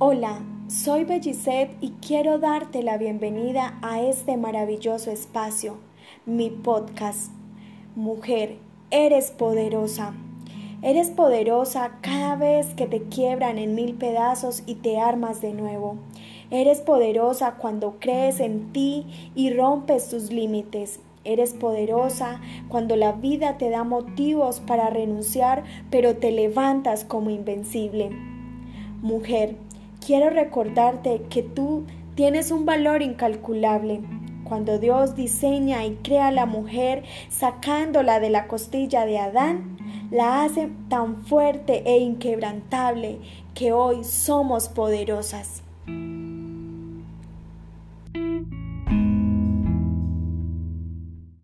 Hola, soy Belliset y quiero darte la bienvenida a este maravilloso espacio, mi podcast. Mujer, eres poderosa. Eres poderosa cada vez que te quiebran en mil pedazos y te armas de nuevo. Eres poderosa cuando crees en ti y rompes tus límites. Eres poderosa cuando la vida te da motivos para renunciar, pero te levantas como invencible. Mujer, quiero recordarte que tú tienes un valor incalculable. Cuando Dios diseña y crea a la mujer sacándola de la costilla de Adán, la hace tan fuerte e inquebrantable que hoy somos poderosas.